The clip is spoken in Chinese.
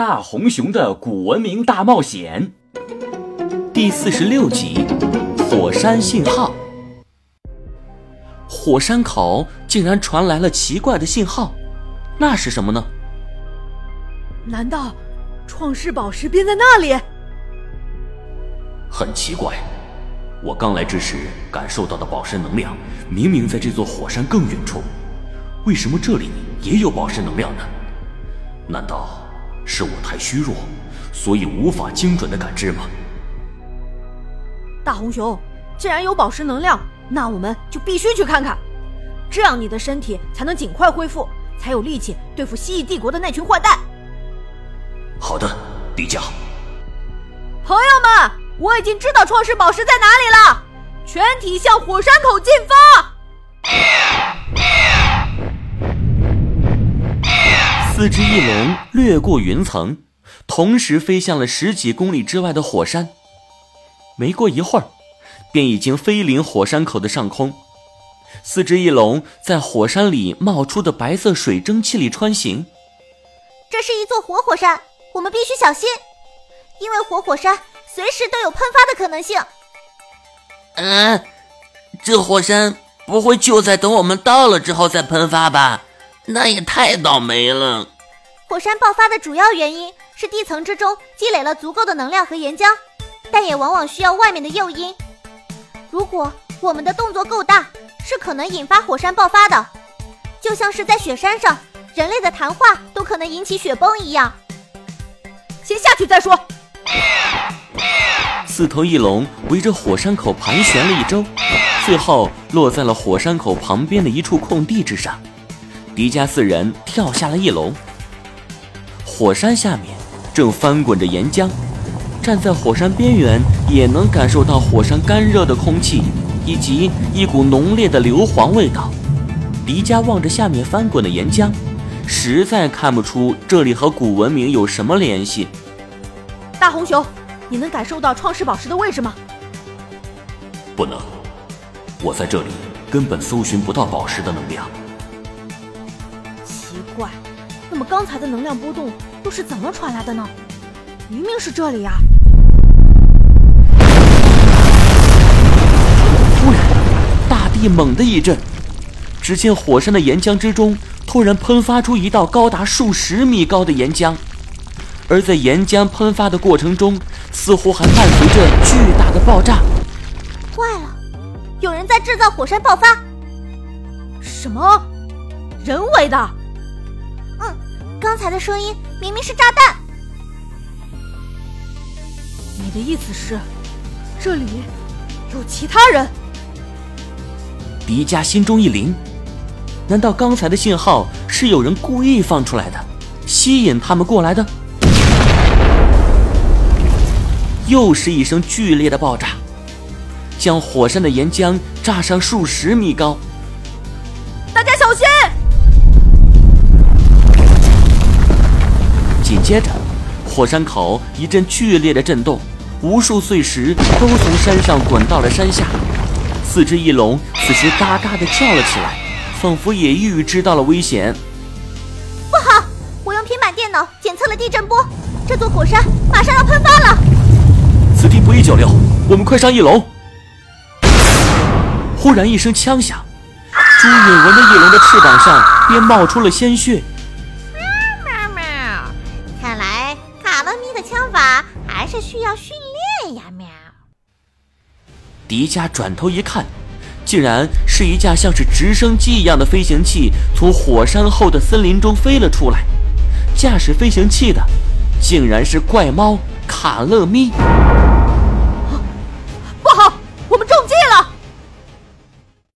大红熊的古文明大冒险第四十六集：火山信号。火山口竟然传来了奇怪的信号，那是什么呢？难道创世宝石便在那里？很奇怪，我刚来之时感受到的宝石能量，明明在这座火山更远处，为什么这里也有宝石能量呢？难道是我太虚弱，所以无法精准的感知吗？大红熊，既然有宝石能量，那我们就必须去看看，这样你的身体才能尽快恢复，才有力气对付蜥蜴帝国的那群坏蛋。好的，陛下。朋友们，我已经知道创世宝石在哪里了，全体向火山口进发。四只翼龙掠过云层，同时飞向了十几公里之外的火山。没过一会儿，便已经飞临火山口的上空。四只翼龙在火山里冒出的白色水蒸气里穿行。这是一座活火山，我们必须小心，因为活火山随时都有喷发的可能性。嗯，这火山不会就在等我们到了之后再喷发吧？那也太倒霉了。火山爆发的主要原因是地层之中积累了足够的能量和岩浆，但也往往需要外面的诱因。如果我们的动作够大，是可能引发火山爆发的，就像是在雪山上，人类的谈话都可能引起雪崩一样。先下去再说。四头翼龙围着火山口盘旋了一周，最后落在了火山口旁边的一处空地之上。迪迦四人跳下了翼龙。火山下面正翻滚着岩浆，站在火山边缘也能感受到火山干热的空气以及一股浓烈的硫磺味道。迪迦望着下面翻滚的岩浆，实在看不出这里和古文明有什么联系。大红熊，你能感受到创世宝石的位置吗？不能，我在这里根本搜寻不到宝石的能量。那么刚才的能量波动又是怎么传来的呢？明明是这里呀！突然，大地猛地一震，只见火山的岩浆之中突然喷发出一道高达数十米高的岩浆，而在岩浆喷发的过程中，似乎还伴随着巨大的爆炸。坏了，有人在制造火山爆发！什么？人为的？嗯，刚才的声音明明是炸弹。你的意思是，这里有其他人？迪迦心中一凛，难道刚才的信号是有人故意放出来的，吸引他们过来的？又是一声剧烈的爆炸，将火山的岩浆炸上数十米高。大家小心！接着，火山口一阵剧烈的震动，无数碎石都从山上滚到了山下。四只翼龙此时嘎嘎地叫了起来，仿佛也预知到了危险。不好！我用平板电脑检测了地震波，这座火山马上要喷发了。此地不宜久留，我们快上翼龙！忽然一声枪响，朱允文的翼龙的翅膀上便冒出了鲜血。枪法还是需要训练呀！喵。迪迦转头一看，竟然是一架像是直升机一样的飞行器从火山后的森林中飞了出来。驾驶飞行器的，竟然是怪猫卡乐咪。